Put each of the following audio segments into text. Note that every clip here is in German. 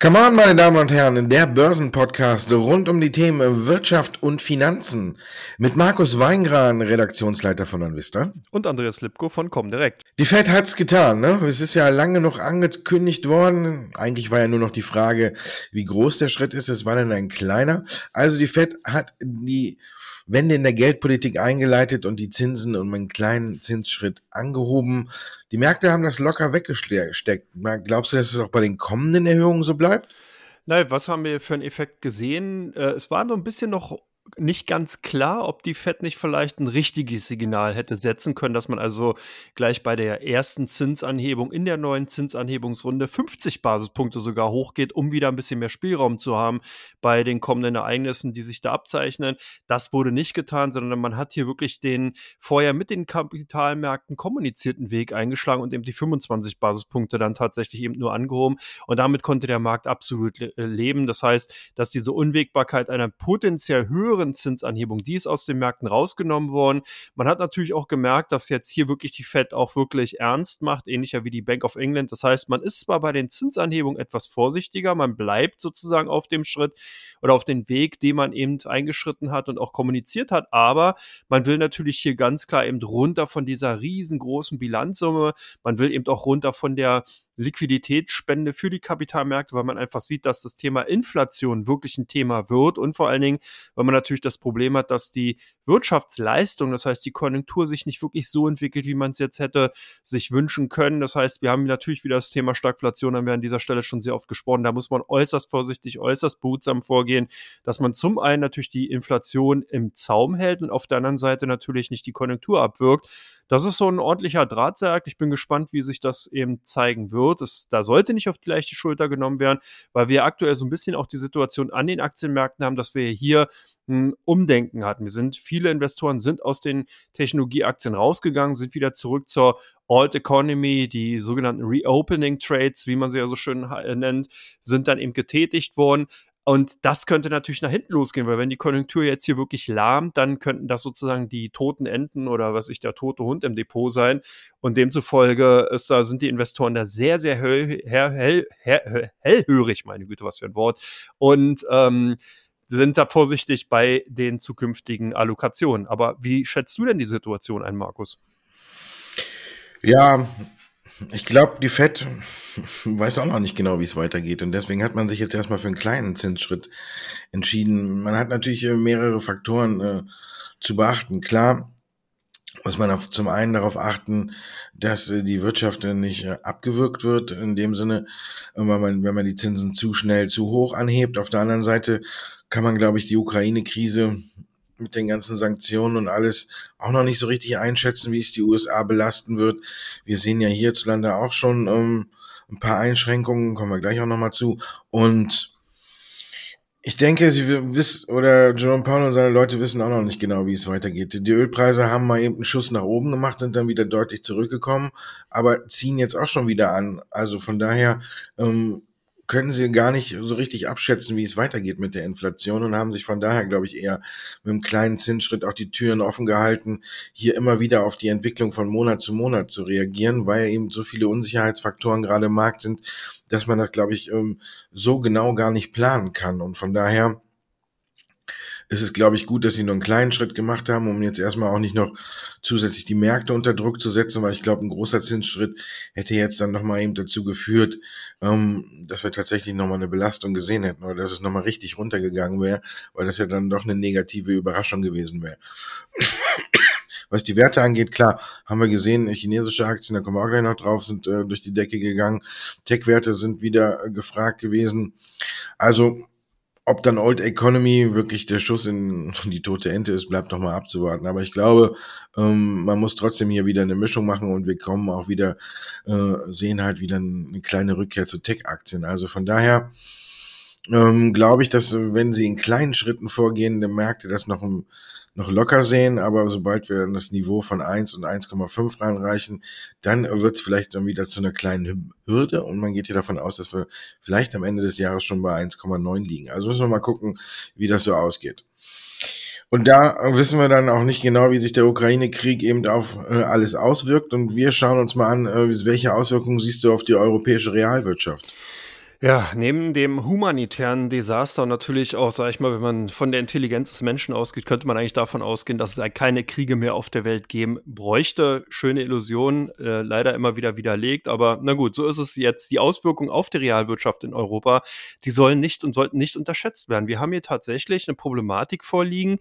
Come on, meine Damen und Herren, der Börsenpodcast rund um die Themen Wirtschaft und Finanzen mit Markus Weingran, Redaktionsleiter von Anvista. Und Andreas Lipko von Comdirect. Die Fed hat's getan, ne? Es ist ja lange noch angekündigt worden. Eigentlich war ja nur noch die Frage, wie groß der Schritt ist. Es war dann ein kleiner. Also die Fed hat die Wende in der Geldpolitik eingeleitet und die Zinsen um einen kleinen Zinsschritt angehoben. Die Märkte haben das locker weggesteckt. Glaubst du, dass es auch bei den kommenden Erhöhungen so bleibt? Nein, was haben wir für einen Effekt gesehen? Äh, es war noch ein bisschen noch nicht ganz klar, ob die Fed nicht vielleicht ein richtiges Signal hätte setzen können, dass man also gleich bei der ersten Zinsanhebung in der neuen Zinsanhebungsrunde 50 Basispunkte sogar hochgeht, um wieder ein bisschen mehr Spielraum zu haben bei den kommenden Ereignissen, die sich da abzeichnen. Das wurde nicht getan, sondern man hat hier wirklich den vorher mit den Kapitalmärkten kommunizierten Weg eingeschlagen und eben die 25 Basispunkte dann tatsächlich eben nur angehoben. Und damit konnte der Markt absolut le leben. Das heißt, dass diese Unwägbarkeit einer potenziell höheren höheren Zinsanhebung, die ist aus den Märkten rausgenommen worden. Man hat natürlich auch gemerkt, dass jetzt hier wirklich die Fed auch wirklich ernst macht, ähnlicher wie die Bank of England. Das heißt, man ist zwar bei den Zinsanhebungen etwas vorsichtiger, man bleibt sozusagen auf dem Schritt oder auf den Weg, den man eben eingeschritten hat und auch kommuniziert hat, aber man will natürlich hier ganz klar eben runter von dieser riesengroßen Bilanzsumme. Man will eben auch runter von der Liquiditätsspende für die Kapitalmärkte, weil man einfach sieht, dass das Thema Inflation wirklich ein Thema wird und vor allen Dingen, weil man natürlich das Problem hat, dass die Wirtschaftsleistung, das heißt die Konjunktur sich nicht wirklich so entwickelt, wie man es jetzt hätte sich wünschen können. Das heißt, wir haben natürlich wieder das Thema Stagflation, haben wir an dieser Stelle schon sehr oft gesprochen. Da muss man äußerst vorsichtig, äußerst behutsam vorgehen, dass man zum einen natürlich die Inflation im Zaum hält und auf der anderen Seite natürlich nicht die Konjunktur abwirkt. Das ist so ein ordentlicher Drahtseil. Ich bin gespannt, wie sich das eben zeigen wird. Es, da sollte nicht auf die leichte Schulter genommen werden, weil wir aktuell so ein bisschen auch die Situation an den Aktienmärkten haben, dass wir hier ein Umdenken hatten. Wir sind, viele Investoren sind aus den Technologieaktien rausgegangen, sind wieder zurück zur Alt Economy, die sogenannten Reopening Trades, wie man sie ja so schön nennt, sind dann eben getätigt worden. Und das könnte natürlich nach hinten losgehen, weil wenn die Konjunktur jetzt hier wirklich lahmt, dann könnten das sozusagen die toten Enten oder was ich, der tote Hund im Depot sein. Und demzufolge ist, da sind die Investoren da sehr, sehr hell, hell, hell, hellhörig, meine Güte, was für ein Wort. Und ähm, sind da vorsichtig bei den zukünftigen Allokationen. Aber wie schätzt du denn die Situation ein, Markus? Ja, ich glaube, die FED weiß auch noch nicht genau, wie es weitergeht. Und deswegen hat man sich jetzt erstmal für einen kleinen Zinsschritt entschieden. Man hat natürlich äh, mehrere Faktoren äh, zu beachten. Klar muss man auf, zum einen darauf achten, dass äh, die Wirtschaft äh, nicht äh, abgewürgt wird, in dem Sinne, wenn man, wenn man die Zinsen zu schnell zu hoch anhebt. Auf der anderen Seite kann man, glaube ich, die Ukraine-Krise mit den ganzen Sanktionen und alles auch noch nicht so richtig einschätzen, wie es die USA belasten wird. Wir sehen ja hierzulande auch schon ähm, ein paar Einschränkungen, kommen wir gleich auch nochmal zu. Und ich denke, sie wissen, oder Jerome Powell und seine Leute wissen auch noch nicht genau, wie es weitergeht. Die Ölpreise haben mal eben einen Schuss nach oben gemacht, sind dann wieder deutlich zurückgekommen, aber ziehen jetzt auch schon wieder an. Also von daher ähm, können sie gar nicht so richtig abschätzen, wie es weitergeht mit der Inflation und haben sich von daher, glaube ich, eher mit einem kleinen Zinsschritt auch die Türen offen gehalten, hier immer wieder auf die Entwicklung von Monat zu Monat zu reagieren, weil eben so viele Unsicherheitsfaktoren gerade im Markt sind, dass man das, glaube ich, ähm, so genau gar nicht planen kann. Und von daher ist es, glaube ich, gut, dass sie nur einen kleinen Schritt gemacht haben, um jetzt erstmal auch nicht noch zusätzlich die Märkte unter Druck zu setzen, weil ich glaube, ein großer Zinsschritt hätte jetzt dann nochmal eben dazu geführt, ähm, dass wir tatsächlich nochmal eine Belastung gesehen hätten oder dass es nochmal richtig runtergegangen wäre, weil das ja dann doch eine negative Überraschung gewesen wäre. Was die Werte angeht, klar, haben wir gesehen, chinesische Aktien, da kommen wir auch gleich noch drauf, sind äh, durch die Decke gegangen. Tech-Werte sind wieder äh, gefragt gewesen. Also ob dann Old Economy wirklich der Schuss in die tote Ente ist, bleibt noch mal abzuwarten. Aber ich glaube, ähm, man muss trotzdem hier wieder eine Mischung machen und wir kommen auch wieder, äh, sehen halt wieder eine kleine Rückkehr zu Tech-Aktien. Also von daher ähm, glaube ich, dass wenn sie in kleinen Schritten vorgehen, dann merkt ihr das noch ein noch locker sehen, aber sobald wir das Niveau von 1 und 1,5 reinreichen, dann wird es vielleicht dann wieder zu einer kleinen Hürde und man geht hier davon aus, dass wir vielleicht am Ende des Jahres schon bei 1,9 liegen. Also müssen wir mal gucken, wie das so ausgeht. Und da wissen wir dann auch nicht genau, wie sich der Ukraine-Krieg eben auf äh, alles auswirkt. Und wir schauen uns mal an, äh, welche Auswirkungen siehst du auf die europäische Realwirtschaft? Ja, neben dem humanitären Desaster und natürlich auch, sage ich mal, wenn man von der Intelligenz des Menschen ausgeht, könnte man eigentlich davon ausgehen, dass es keine Kriege mehr auf der Welt geben bräuchte. Schöne Illusion, äh, leider immer wieder widerlegt, aber na gut, so ist es jetzt. Die Auswirkungen auf die Realwirtschaft in Europa, die sollen nicht und sollten nicht unterschätzt werden. Wir haben hier tatsächlich eine Problematik vorliegen,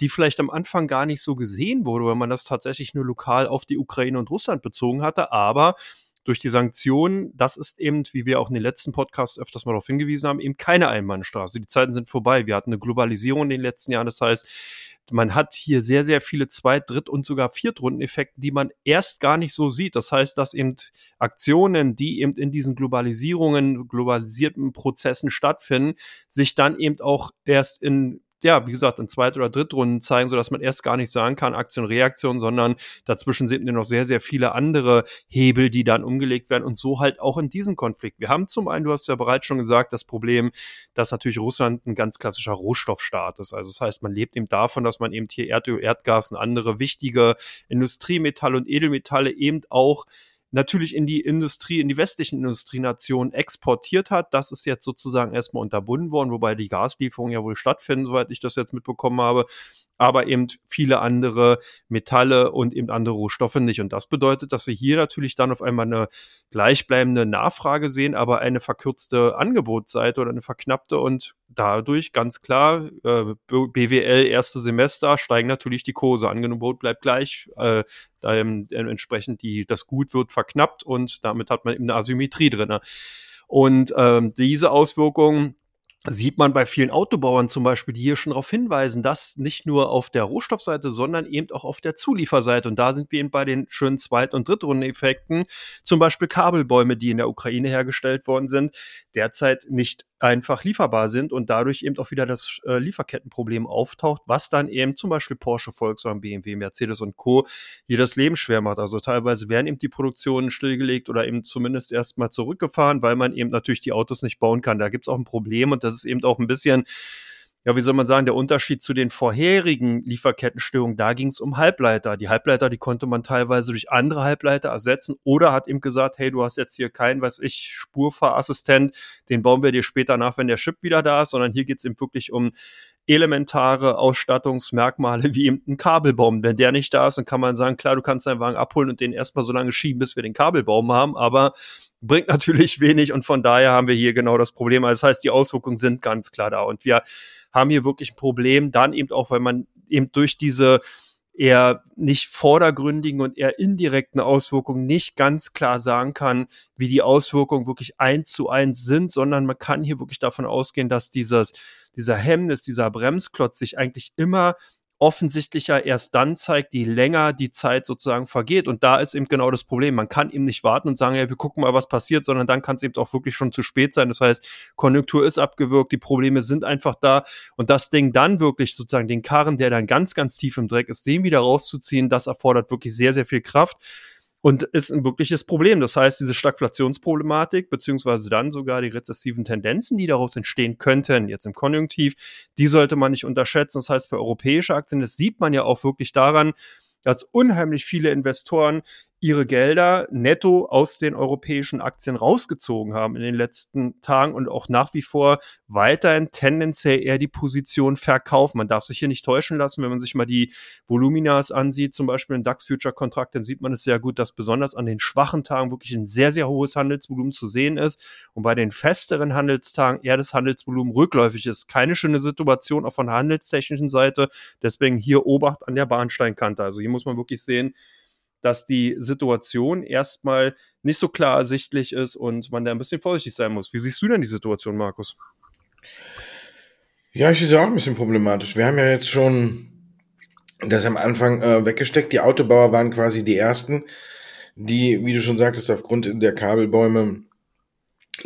die vielleicht am Anfang gar nicht so gesehen wurde, weil man das tatsächlich nur lokal auf die Ukraine und Russland bezogen hatte, aber durch die Sanktionen, das ist eben, wie wir auch in den letzten Podcasts öfters mal darauf hingewiesen haben, eben keine Einbahnstraße. Die Zeiten sind vorbei. Wir hatten eine Globalisierung in den letzten Jahren. Das heißt, man hat hier sehr, sehr viele Zweit-, Dritt- und sogar Viertrundeneffekte, die man erst gar nicht so sieht. Das heißt, dass eben Aktionen, die eben in diesen Globalisierungen, globalisierten Prozessen stattfinden, sich dann eben auch erst in ja, wie gesagt, in Zweit- oder Drittrunden zeigen, sodass man erst gar nicht sagen kann, Aktion, Reaktion, sondern dazwischen sind noch sehr, sehr viele andere Hebel, die dann umgelegt werden und so halt auch in diesem Konflikt. Wir haben zum einen, du hast ja bereits schon gesagt, das Problem, dass natürlich Russland ein ganz klassischer Rohstoffstaat ist. Also das heißt, man lebt eben davon, dass man eben hier Erdöl, Erdgas und andere wichtige Industriemetalle und Edelmetalle eben auch natürlich in die Industrie, in die westlichen Industrienationen exportiert hat. Das ist jetzt sozusagen erstmal unterbunden worden, wobei die Gaslieferungen ja wohl stattfinden, soweit ich das jetzt mitbekommen habe aber eben viele andere Metalle und eben andere Rohstoffe nicht. Und das bedeutet, dass wir hier natürlich dann auf einmal eine gleichbleibende Nachfrage sehen, aber eine verkürzte Angebotsseite oder eine verknappte und dadurch ganz klar äh, BWL erste Semester steigen natürlich die Kurse. Angebot bleibt gleich, äh, da eben, entsprechend die, das Gut wird verknappt und damit hat man eben eine Asymmetrie drin. Und ähm, diese Auswirkungen sieht man bei vielen Autobauern zum Beispiel, die hier schon darauf hinweisen, dass nicht nur auf der Rohstoffseite, sondern eben auch auf der Zulieferseite. Und da sind wir eben bei den schönen Zweit- und Drittrundeneffekten, zum Beispiel Kabelbäume, die in der Ukraine hergestellt worden sind, derzeit nicht einfach lieferbar sind und dadurch eben auch wieder das äh, Lieferkettenproblem auftaucht, was dann eben zum Beispiel Porsche, Volkswagen, BMW, Mercedes und Co. hier das Leben schwer macht. Also teilweise werden eben die Produktionen stillgelegt oder eben zumindest erstmal zurückgefahren, weil man eben natürlich die Autos nicht bauen kann. Da gibt es auch ein Problem und das ist eben auch ein bisschen ja, wie soll man sagen, der Unterschied zu den vorherigen Lieferkettenstörungen, da ging es um Halbleiter. Die Halbleiter, die konnte man teilweise durch andere Halbleiter ersetzen oder hat ihm gesagt, hey, du hast jetzt hier keinen, weiß ich, Spurfahrassistent, den bauen wir dir später nach, wenn der Chip wieder da ist, sondern hier geht es eben wirklich um elementare Ausstattungsmerkmale wie eben ein Kabelbaum. Wenn der nicht da ist, dann kann man sagen, klar, du kannst deinen Wagen abholen und den erstmal so lange schieben, bis wir den Kabelbaum haben, aber bringt natürlich wenig und von daher haben wir hier genau das Problem. Also das heißt, die Auswirkungen sind ganz klar da und wir haben hier wirklich ein Problem, dann eben auch, weil man eben durch diese eher nicht vordergründigen und eher indirekten Auswirkungen nicht ganz klar sagen kann, wie die Auswirkungen wirklich eins zu eins sind, sondern man kann hier wirklich davon ausgehen, dass dieses, dieser Hemmnis, dieser Bremsklotz sich eigentlich immer offensichtlicher erst dann zeigt, je länger die Zeit sozusagen vergeht. Und da ist eben genau das Problem. Man kann eben nicht warten und sagen, ja, wir gucken mal, was passiert, sondern dann kann es eben auch wirklich schon zu spät sein. Das heißt, Konjunktur ist abgewirkt, die Probleme sind einfach da. Und das Ding dann wirklich sozusagen den Karren, der dann ganz, ganz tief im Dreck ist, den wieder rauszuziehen, das erfordert wirklich sehr, sehr viel Kraft und ist ein wirkliches Problem. Das heißt, diese Stagflationsproblematik, beziehungsweise dann sogar die rezessiven Tendenzen, die daraus entstehen könnten, jetzt im Konjunktiv, die sollte man nicht unterschätzen. Das heißt, für europäische Aktien, das sieht man ja auch wirklich daran, dass unheimlich viele Investoren ihre Gelder netto aus den europäischen Aktien rausgezogen haben in den letzten Tagen und auch nach wie vor weiterhin tendenziell eher die Position verkaufen. Man darf sich hier nicht täuschen lassen, wenn man sich mal die Voluminas ansieht, zum Beispiel ein DAX-Future-Kontrakt, dann sieht man es sehr gut, dass besonders an den schwachen Tagen wirklich ein sehr, sehr hohes Handelsvolumen zu sehen ist und bei den festeren Handelstagen eher das Handelsvolumen rückläufig ist. Keine schöne Situation auch von der handelstechnischen Seite, deswegen hier Obacht an der Bahnsteinkante. Also hier muss man wirklich sehen, dass die Situation erstmal nicht so klar ersichtlich ist und man da ein bisschen vorsichtig sein muss. Wie siehst du denn die Situation, Markus? Ja, ich sehe es auch ein bisschen problematisch. Wir haben ja jetzt schon das am Anfang äh, weggesteckt. Die Autobauer waren quasi die ersten, die, wie du schon sagtest, aufgrund der Kabelbäume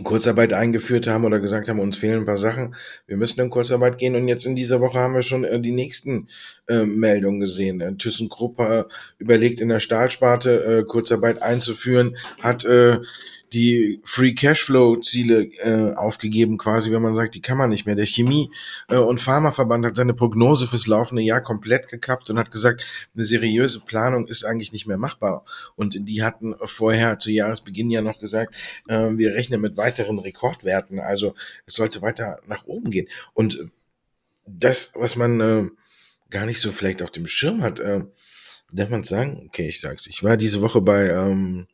Kurzarbeit eingeführt haben oder gesagt haben, uns fehlen ein paar Sachen, wir müssen in Kurzarbeit gehen. Und jetzt in dieser Woche haben wir schon äh, die nächsten äh, Meldungen gesehen. Äh, ThyssenKrupp äh, überlegt in der Stahlsparte äh, Kurzarbeit einzuführen, hat die Free Cashflow Ziele äh, aufgegeben, quasi, wenn man sagt, die kann man nicht mehr. Der Chemie- äh, und Pharmaverband hat seine Prognose fürs laufende Jahr komplett gekappt und hat gesagt, eine seriöse Planung ist eigentlich nicht mehr machbar. Und die hatten vorher zu Jahresbeginn ja noch gesagt, äh, wir rechnen mit weiteren Rekordwerten. Also es sollte weiter nach oben gehen. Und das, was man äh, gar nicht so vielleicht auf dem Schirm hat, äh, darf man sagen? Okay, ich sag's. Ich war diese Woche bei ähm,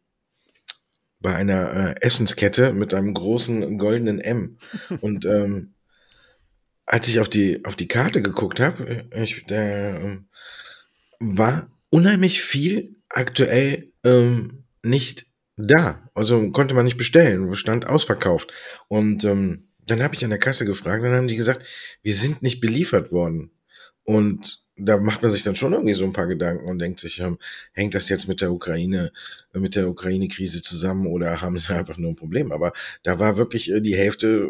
bei einer äh, Essenskette mit einem großen goldenen M. Und ähm, als ich auf die, auf die Karte geguckt habe, äh, war unheimlich viel aktuell ähm, nicht da. Also konnte man nicht bestellen, stand ausverkauft. Und ähm, dann habe ich an der Kasse gefragt, dann haben die gesagt, wir sind nicht beliefert worden. Und da macht man sich dann schon irgendwie so ein paar Gedanken und denkt sich, ähm, hängt das jetzt mit der Ukraine, äh, mit der Ukraine-Krise zusammen oder haben sie einfach nur ein Problem? Aber da war wirklich äh, die Hälfte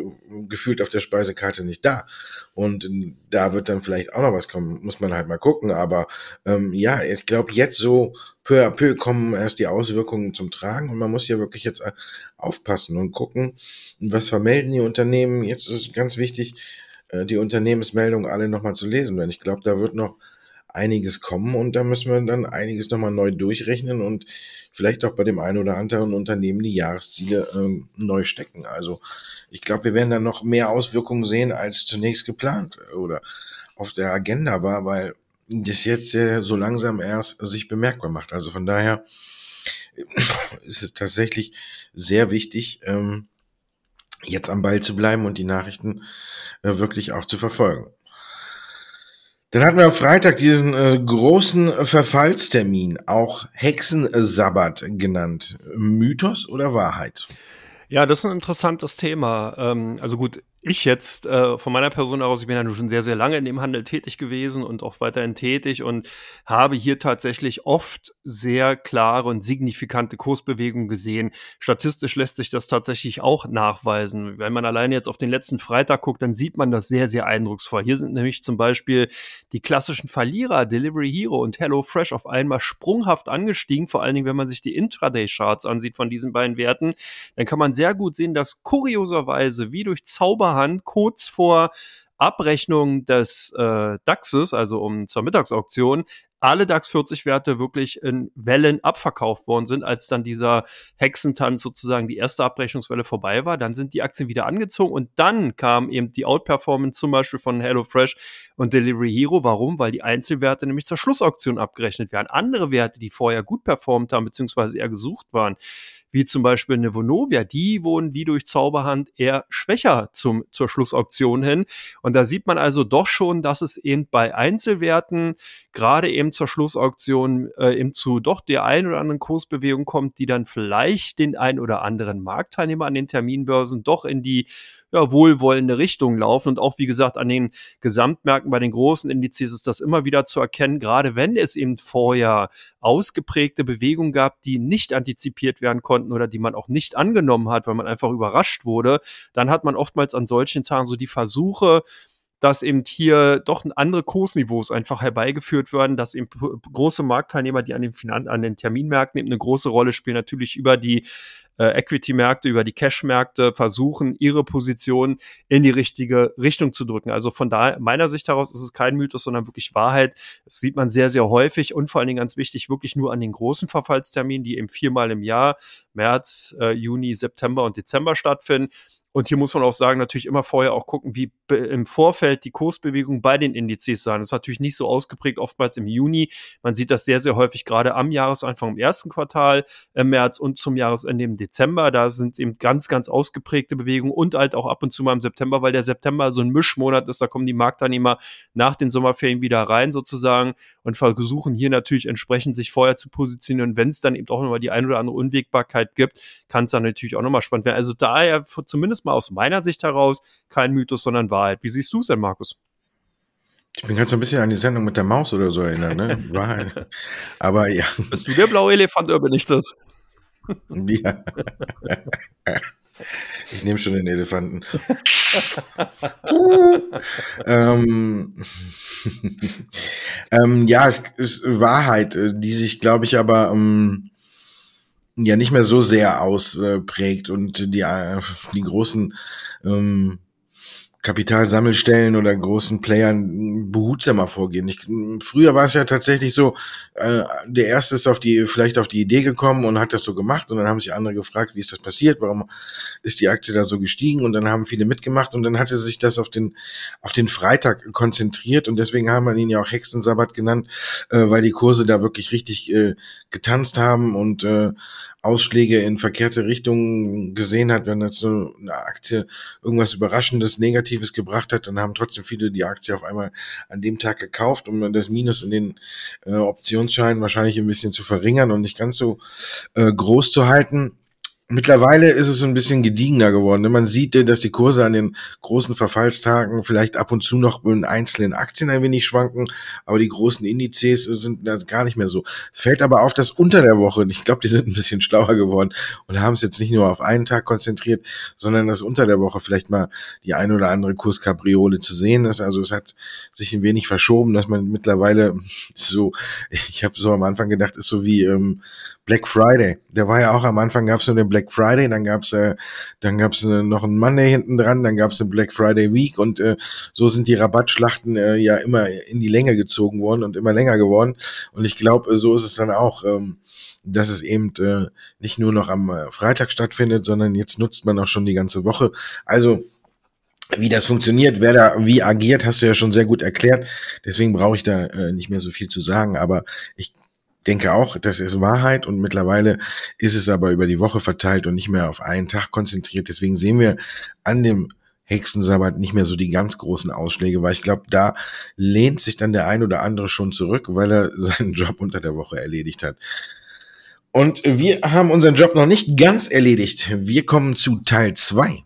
gefühlt auf der Speisekarte nicht da. Und äh, da wird dann vielleicht auch noch was kommen, muss man halt mal gucken. Aber ähm, ja, ich glaube, jetzt so peu à peu kommen erst die Auswirkungen zum Tragen und man muss hier wirklich jetzt aufpassen und gucken, was vermelden die Unternehmen. Jetzt ist ganz wichtig, die Unternehmensmeldung alle nochmal zu lesen, denn ich glaube, da wird noch einiges kommen und da müssen wir dann einiges nochmal neu durchrechnen und vielleicht auch bei dem einen oder anderen Unternehmen die Jahresziele ähm, neu stecken. Also ich glaube, wir werden dann noch mehr Auswirkungen sehen, als zunächst geplant oder auf der Agenda war, weil das jetzt äh, so langsam erst sich bemerkbar macht. Also von daher ist es tatsächlich sehr wichtig, ähm, jetzt am Ball zu bleiben und die Nachrichten äh, wirklich auch zu verfolgen. Dann hatten wir am Freitag diesen äh, großen Verfallstermin, auch Hexensabbat genannt. Mythos oder Wahrheit? Ja, das ist ein interessantes Thema. Ähm, also gut, ich jetzt äh, von meiner Person aus, ich bin ja schon sehr, sehr lange in dem Handel tätig gewesen und auch weiterhin tätig und habe hier tatsächlich oft sehr klare und signifikante Kursbewegungen gesehen. Statistisch lässt sich das tatsächlich auch nachweisen. Wenn man alleine jetzt auf den letzten Freitag guckt, dann sieht man das sehr, sehr eindrucksvoll. Hier sind nämlich zum Beispiel die klassischen Verlierer, Delivery Hero und Hello Fresh auf einmal sprunghaft angestiegen. Vor allen Dingen, wenn man sich die Intraday-Charts ansieht von diesen beiden Werten, dann kann man sehr gut sehen, dass kurioserweise wie durch Zauber Vorhand kurz vor Abrechnung des äh, DAXes, also um zur Mittagsauktion, alle DAX 40 Werte wirklich in Wellen abverkauft worden sind, als dann dieser Hexentanz sozusagen die erste Abrechnungswelle vorbei war, dann sind die Aktien wieder angezogen und dann kam eben die Outperformance zum Beispiel von HelloFresh und Delivery Hero. Warum? Weil die Einzelwerte nämlich zur Schlussauktion abgerechnet werden. Andere Werte, die vorher gut performt haben, beziehungsweise eher gesucht waren, wie zum Beispiel eine Vonovia, die wurden wie durch Zauberhand eher schwächer zum, zur Schlussauktion hin. Und da sieht man also doch schon, dass es eben bei Einzelwerten gerade eben zur Schlussauktion äh, eben zu doch der ein oder anderen Kursbewegung kommt, die dann vielleicht den ein oder anderen Marktteilnehmer an den Terminbörsen doch in die ja, wohlwollende Richtung laufen. Und auch, wie gesagt, an den Gesamtmärkten bei den großen Indizes ist das immer wieder zu erkennen, gerade wenn es eben vorher ausgeprägte Bewegungen gab, die nicht antizipiert werden konnten oder die man auch nicht angenommen hat, weil man einfach überrascht wurde, dann hat man oftmals an solchen Tagen so die Versuche, dass eben hier doch andere Kursniveaus einfach herbeigeführt werden, dass eben große Marktteilnehmer, die an den, Finan an den Terminmärkten eben eine große Rolle spielen, natürlich über die äh, Equity-Märkte, über die Cash-Märkte versuchen, ihre Position in die richtige Richtung zu drücken. Also von da meiner Sicht heraus ist es kein Mythos, sondern wirklich Wahrheit. Das sieht man sehr, sehr häufig und vor allen Dingen ganz wichtig, wirklich nur an den großen Verfallsterminen, die eben viermal im Jahr, März, äh, Juni, September und Dezember stattfinden. Und hier muss man auch sagen, natürlich immer vorher auch gucken, wie im Vorfeld die Kursbewegung bei den Indizes sein. Das ist natürlich nicht so ausgeprägt, oftmals im Juni. Man sieht das sehr, sehr häufig gerade am Jahresanfang im ersten Quartal im März und zum Jahresende im Dezember. Da sind eben ganz, ganz ausgeprägte Bewegungen und halt auch ab und zu mal im September, weil der September so ein Mischmonat ist. Da kommen die Marktteilnehmer nach den Sommerferien wieder rein sozusagen und versuchen hier natürlich entsprechend sich vorher zu positionieren. Wenn es dann eben auch nochmal die ein oder andere Unwägbarkeit gibt, kann es dann natürlich auch nochmal spannend werden. Also daher zumindest mal aus meiner Sicht heraus kein Mythos, sondern Wahrheit. Wie siehst du es denn, Markus? Ich bin ganz so ein bisschen an die Sendung mit der Maus oder so erinnert, ne? Wahrheit. Aber ja. Bist du der blaue Elefant oder bin ich das? ja. Ich nehme schon den Elefanten. ähm, ähm, ja, es ist Wahrheit, die sich, glaube ich, aber ähm, ja nicht mehr so sehr ausprägt und die, äh, die großen ähm, Kapitalsammelstellen oder großen Playern behutsamer vorgehen. Ich, früher war es ja tatsächlich so, äh, der erste ist auf die, vielleicht auf die Idee gekommen und hat das so gemacht und dann haben sich andere gefragt, wie ist das passiert, warum ist die Aktie da so gestiegen und dann haben viele mitgemacht und dann hatte sich das auf den, auf den Freitag konzentriert und deswegen haben wir ihn ja auch Hexensabbat genannt, äh, weil die Kurse da wirklich richtig äh, getanzt haben und äh, Ausschläge in verkehrte Richtungen gesehen hat, wenn jetzt so eine Aktie irgendwas Überraschendes, Negatives gebracht hat, dann haben trotzdem viele die Aktie auf einmal an dem Tag gekauft, um das Minus in den äh, Optionsscheinen wahrscheinlich ein bisschen zu verringern und nicht ganz so äh, groß zu halten. Mittlerweile ist es ein bisschen gediegener geworden. Ne? Man sieht, dass die Kurse an den großen Verfallstagen vielleicht ab und zu noch in einzelnen Aktien ein wenig schwanken, aber die großen Indizes sind da gar nicht mehr so. Es fällt aber auf, dass unter der Woche, ich glaube, die sind ein bisschen schlauer geworden und haben es jetzt nicht nur auf einen Tag konzentriert, sondern dass unter der Woche vielleicht mal die ein oder andere Kurskapriole zu sehen ist. Also es hat sich ein wenig verschoben, dass man mittlerweile so, ich habe so am Anfang gedacht, ist so wie ähm, Black Friday. Der war ja auch am Anfang gab es nur den Black Friday, dann gab's äh, dann gab's äh, noch einen Monday hinten dran, dann gab's eine Black Friday Week und äh, so sind die Rabattschlachten äh, ja immer in die Länge gezogen worden und immer länger geworden. Und ich glaube, äh, so ist es dann auch. Ähm, dass es eben äh, nicht nur noch am äh, Freitag stattfindet, sondern jetzt nutzt man auch schon die ganze Woche. Also wie das funktioniert, wer da wie agiert, hast du ja schon sehr gut erklärt. Deswegen brauche ich da äh, nicht mehr so viel zu sagen. Aber ich denke auch, das ist Wahrheit und mittlerweile ist es aber über die Woche verteilt und nicht mehr auf einen Tag konzentriert. Deswegen sehen wir an dem Hexensabbat nicht mehr so die ganz großen Ausschläge, weil ich glaube, da lehnt sich dann der ein oder andere schon zurück, weil er seinen Job unter der Woche erledigt hat. Und wir haben unseren Job noch nicht ganz erledigt. Wir kommen zu Teil zwei.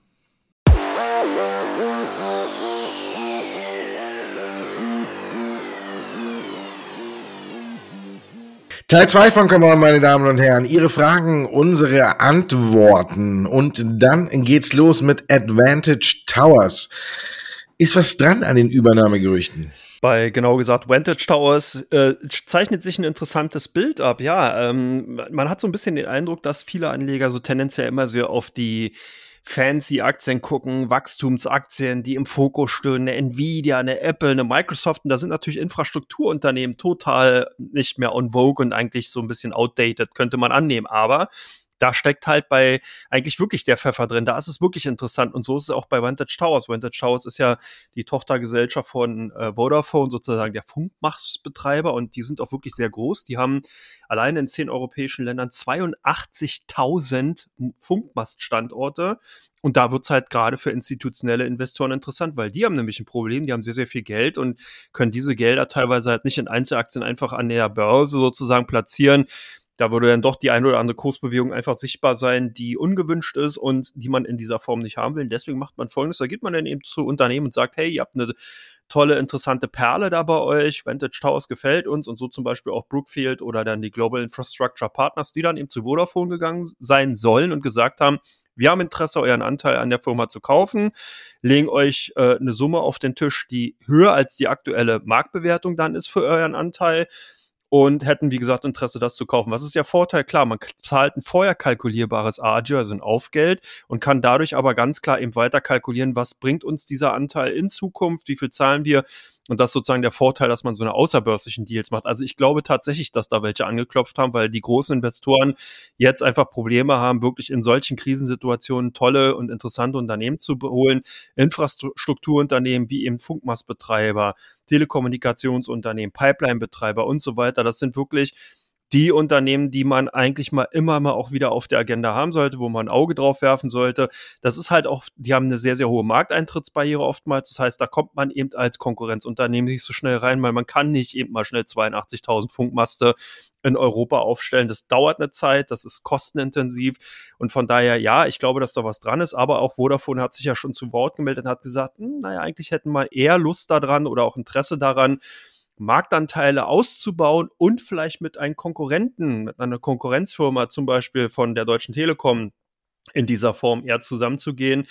Teil 2 von Come On, meine Damen und Herren. Ihre Fragen, unsere Antworten. Und dann geht's los mit Advantage Towers. Ist was dran an den Übernahmegerüchten? Bei genau gesagt Vantage Towers äh, zeichnet sich ein interessantes Bild ab. Ja, ähm, man hat so ein bisschen den Eindruck, dass viele Anleger so tendenziell immer so auf die fancy Aktien gucken, Wachstumsaktien, die im Fokus stehen, eine Nvidia, eine Apple, eine Microsoft. Und da sind natürlich Infrastrukturunternehmen total nicht mehr on vogue und eigentlich so ein bisschen outdated, könnte man annehmen. Aber da steckt halt bei eigentlich wirklich der Pfeffer drin. Da ist es wirklich interessant. Und so ist es auch bei Vantage Towers. Vantage Towers ist ja die Tochtergesellschaft von äh, Vodafone, sozusagen der Funkmachtbetreiber. Und die sind auch wirklich sehr groß. Die haben allein in zehn europäischen Ländern 82.000 Funkmaststandorte. Und da wird es halt gerade für institutionelle Investoren interessant, weil die haben nämlich ein Problem, die haben sehr, sehr viel Geld und können diese Gelder teilweise halt nicht in Einzelaktien einfach an der Börse sozusagen platzieren, da würde dann doch die eine oder andere Kursbewegung einfach sichtbar sein, die ungewünscht ist und die man in dieser Form nicht haben will. Und deswegen macht man folgendes: Da geht man dann eben zu Unternehmen und sagt, hey, ihr habt eine tolle, interessante Perle da bei euch, Vantage Towers gefällt uns und so zum Beispiel auch Brookfield oder dann die Global Infrastructure Partners, die dann eben zu Vodafone gegangen sein sollen und gesagt haben, wir haben Interesse, euren Anteil an der Firma zu kaufen, legen euch äh, eine Summe auf den Tisch, die höher als die aktuelle Marktbewertung dann ist für euren Anteil und hätten, wie gesagt, Interesse, das zu kaufen. Was ist der Vorteil? Klar, man zahlt ein vorher kalkulierbares Agio, also ein Aufgeld, und kann dadurch aber ganz klar eben weiter kalkulieren, was bringt uns dieser Anteil in Zukunft, wie viel zahlen wir und das ist sozusagen der Vorteil, dass man so eine außerbörslichen Deals macht. Also ich glaube tatsächlich, dass da welche angeklopft haben, weil die großen Investoren jetzt einfach Probleme haben, wirklich in solchen Krisensituationen tolle und interessante Unternehmen zu holen. Infrastrukturunternehmen wie eben Funkmastbetreiber, Telekommunikationsunternehmen, Pipeline-Betreiber und so weiter. Das sind wirklich die Unternehmen, die man eigentlich mal immer mal auch wieder auf der Agenda haben sollte, wo man ein Auge drauf werfen sollte. Das ist halt auch, die haben eine sehr, sehr hohe Markteintrittsbarriere oftmals. Das heißt, da kommt man eben als Konkurrenzunternehmen nicht so schnell rein, weil man kann nicht eben mal schnell 82.000 Funkmaste in Europa aufstellen. Das dauert eine Zeit, das ist kostenintensiv und von daher, ja, ich glaube, dass da was dran ist, aber auch Vodafone hat sich ja schon zu Wort gemeldet und hat gesagt, hm, naja, eigentlich hätten wir eher Lust daran oder auch Interesse daran, Marktanteile auszubauen und vielleicht mit einem Konkurrenten, mit einer Konkurrenzfirma zum Beispiel von der Deutschen Telekom in dieser Form eher zusammenzugehen.